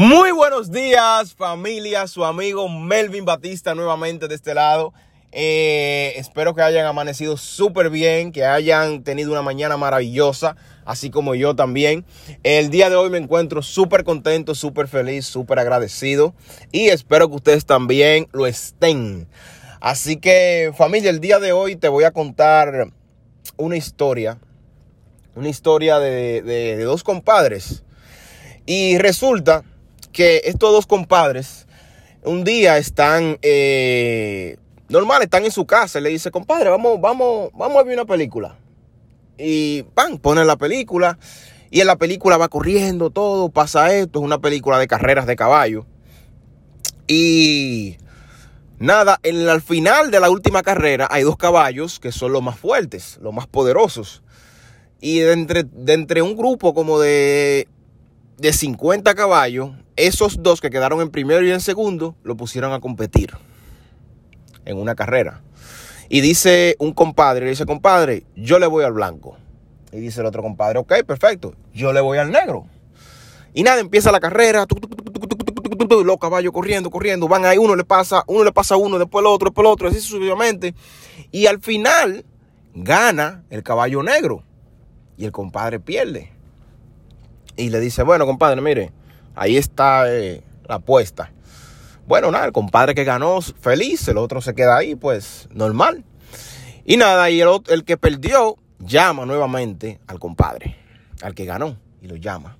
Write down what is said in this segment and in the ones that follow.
Muy buenos días familia, su amigo Melvin Batista nuevamente de este lado. Eh, espero que hayan amanecido súper bien, que hayan tenido una mañana maravillosa, así como yo también. El día de hoy me encuentro súper contento, súper feliz, súper agradecido y espero que ustedes también lo estén. Así que familia, el día de hoy te voy a contar una historia, una historia de, de dos compadres. Y resulta que estos dos compadres un día están eh, normal, están en su casa le dice, compadre, vamos, vamos, vamos a ver una película. Y pan, ponen la película y en la película va corriendo todo, pasa esto, es una película de carreras de caballo. Y nada, en, al final de la última carrera hay dos caballos que son los más fuertes, los más poderosos. Y de entre, de entre un grupo como de, de 50 caballos, esos dos que quedaron en primero y en segundo lo pusieron a competir en una carrera. Y dice un compadre, le dice, compadre, yo le voy al blanco. Y dice el otro compadre, ok, perfecto, yo le voy al negro. Y nada, empieza la carrera, los caballos corriendo, corriendo, van ahí, uno le pasa, uno le pasa a uno, después el otro, después el otro, así sucesivamente. Y al final gana el caballo negro y el compadre pierde. Y le dice, bueno, compadre, mire, Ahí está eh, la apuesta. Bueno, nada, el compadre que ganó feliz, el otro se queda ahí, pues normal. Y nada, y el, el que perdió llama nuevamente al compadre, al que ganó, y lo llama.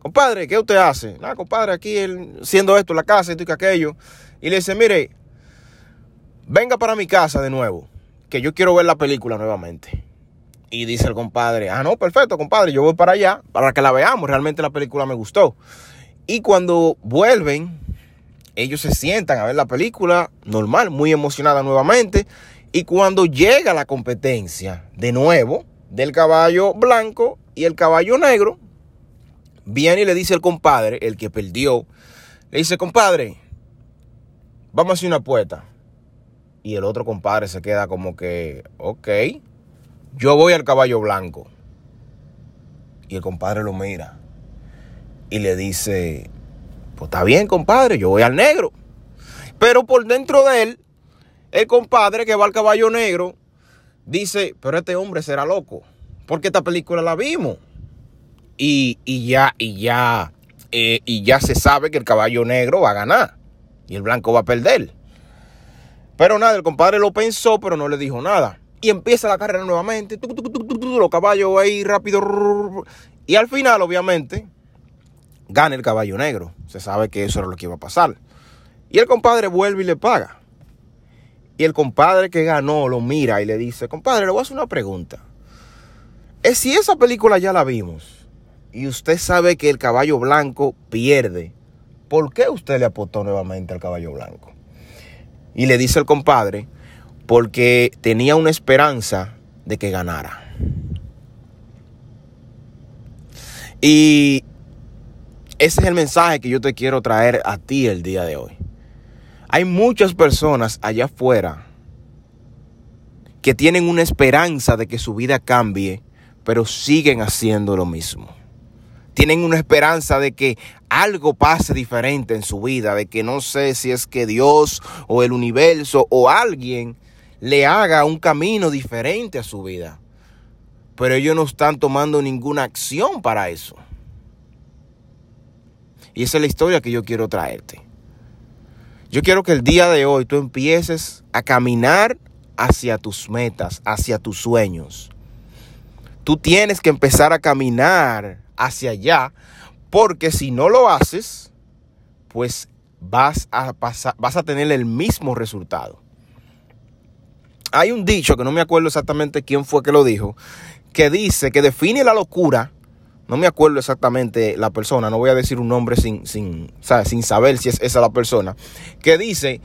Compadre, ¿qué usted hace? Nada, compadre, aquí él, siendo esto la casa, esto y aquello. Y le dice, mire, venga para mi casa de nuevo, que yo quiero ver la película nuevamente. Y dice el compadre, ah, no, perfecto, compadre, yo voy para allá para que la veamos. Realmente la película me gustó. Y cuando vuelven, ellos se sientan a ver la película normal, muy emocionada nuevamente. Y cuando llega la competencia de nuevo del caballo blanco y el caballo negro, viene y le dice el compadre, el que perdió, le dice, compadre, vamos a hacer una apuesta. Y el otro compadre se queda como que, ok, yo voy al caballo blanco. Y el compadre lo mira y le dice, pues está bien, compadre, yo voy al negro. Pero por dentro de él, el compadre que va al caballo negro dice, pero este hombre será loco, porque esta película la vimos. Y, ya, y ya, eh, y ya se sabe que el caballo negro va a ganar y el blanco va a perder. Pero nada, el compadre lo pensó, pero no le dijo nada. Y empieza la carrera nuevamente. Los caballos ahí rápido. Y al final, obviamente, gana el caballo negro. Se sabe que eso era lo que iba a pasar. Y el compadre vuelve y le paga. Y el compadre que ganó lo mira y le dice, compadre, le voy a hacer una pregunta. Es si esa película ya la vimos y usted sabe que el caballo blanco pierde, ¿por qué usted le apostó nuevamente al caballo blanco? Y le dice el compadre, porque tenía una esperanza de que ganara. Y ese es el mensaje que yo te quiero traer a ti el día de hoy. Hay muchas personas allá afuera que tienen una esperanza de que su vida cambie, pero siguen haciendo lo mismo. Tienen una esperanza de que algo pase diferente en su vida, de que no sé si es que Dios o el universo o alguien le haga un camino diferente a su vida. Pero ellos no están tomando ninguna acción para eso. Y esa es la historia que yo quiero traerte. Yo quiero que el día de hoy tú empieces a caminar hacia tus metas, hacia tus sueños. Tú tienes que empezar a caminar hacia allá, porque si no lo haces, pues vas a, pasar, vas a tener el mismo resultado. Hay un dicho que no me acuerdo exactamente quién fue que lo dijo, que dice que define la locura no me acuerdo exactamente la persona, no voy a decir un nombre sin, sin, sin saber si es esa la persona, que dice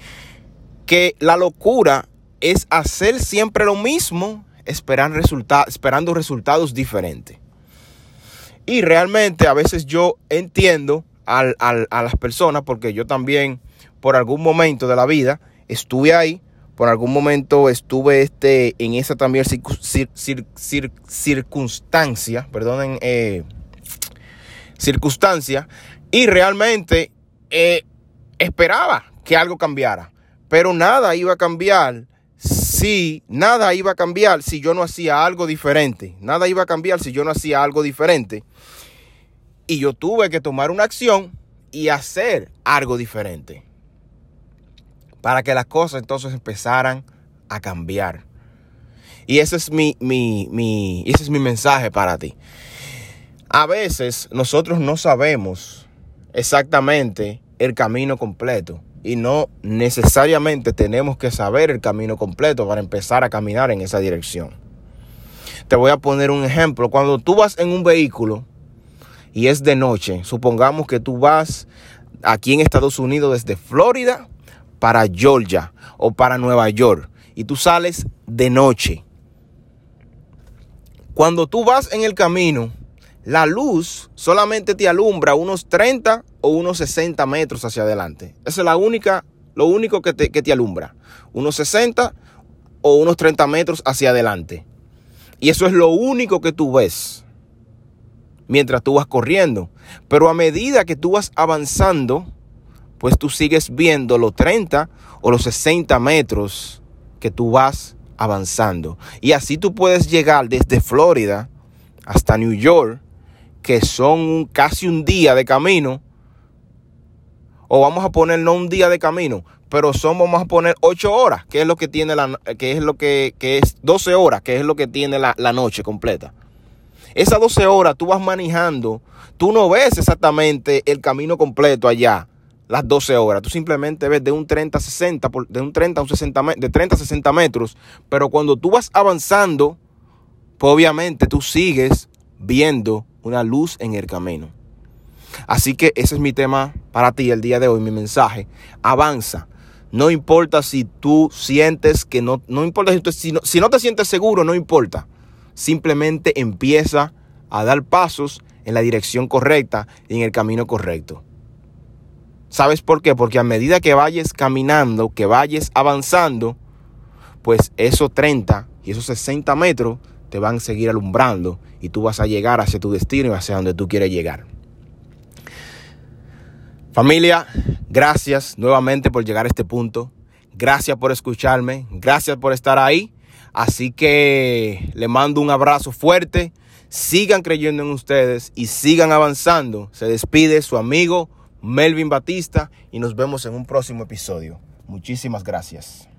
que la locura es hacer siempre lo mismo esperando, esperando resultados diferentes. Y realmente a veces yo entiendo a las personas, porque yo también por algún momento de la vida estuve ahí, por algún momento estuve este, en esa también circunstancia, perdonen eh, circunstancia Y realmente eh, esperaba que algo cambiara. Pero nada iba a cambiar si nada iba a cambiar si yo no hacía algo diferente. Nada iba a cambiar si yo no hacía algo diferente. Y yo tuve que tomar una acción y hacer algo diferente. Para que las cosas entonces empezaran a cambiar. Y ese es mi, mi, ese es mi mensaje para ti. A veces nosotros no sabemos exactamente el camino completo y no necesariamente tenemos que saber el camino completo para empezar a caminar en esa dirección. Te voy a poner un ejemplo. Cuando tú vas en un vehículo y es de noche, supongamos que tú vas aquí en Estados Unidos desde Florida para Georgia o para Nueva York y tú sales de noche. Cuando tú vas en el camino, la luz solamente te alumbra unos 30 o unos 60 metros hacia adelante. Esa es la única, lo único que te, que te alumbra. Unos 60 o unos 30 metros hacia adelante. Y eso es lo único que tú ves mientras tú vas corriendo. Pero a medida que tú vas avanzando, pues tú sigues viendo los 30 o los 60 metros que tú vas avanzando. Y así tú puedes llegar desde Florida hasta New York que son casi un día de camino, o vamos a poner no un día de camino, pero son, vamos a poner 8 horas, que es lo que tiene la, que es lo que, que es 12 horas, que es lo que tiene la, la noche completa. Esas 12 horas tú vas manejando, tú no ves exactamente el camino completo allá, las 12 horas. Tú simplemente ves de un 30 a 60, de un 30 a un 60, de 30 a 60 metros, pero cuando tú vas avanzando, pues obviamente tú sigues viendo una luz en el camino. Así que ese es mi tema para ti el día de hoy, mi mensaje. Avanza. No importa si tú sientes que no, no importa si, no, si no te sientes seguro, no importa. Simplemente empieza a dar pasos en la dirección correcta y en el camino correcto. ¿Sabes por qué? Porque a medida que vayas caminando, que vayas avanzando, pues esos 30 y esos 60 metros te van a seguir alumbrando y tú vas a llegar hacia tu destino y hacia donde tú quieres llegar. Familia, gracias nuevamente por llegar a este punto. Gracias por escucharme. Gracias por estar ahí. Así que le mando un abrazo fuerte. Sigan creyendo en ustedes y sigan avanzando. Se despide su amigo Melvin Batista y nos vemos en un próximo episodio. Muchísimas gracias.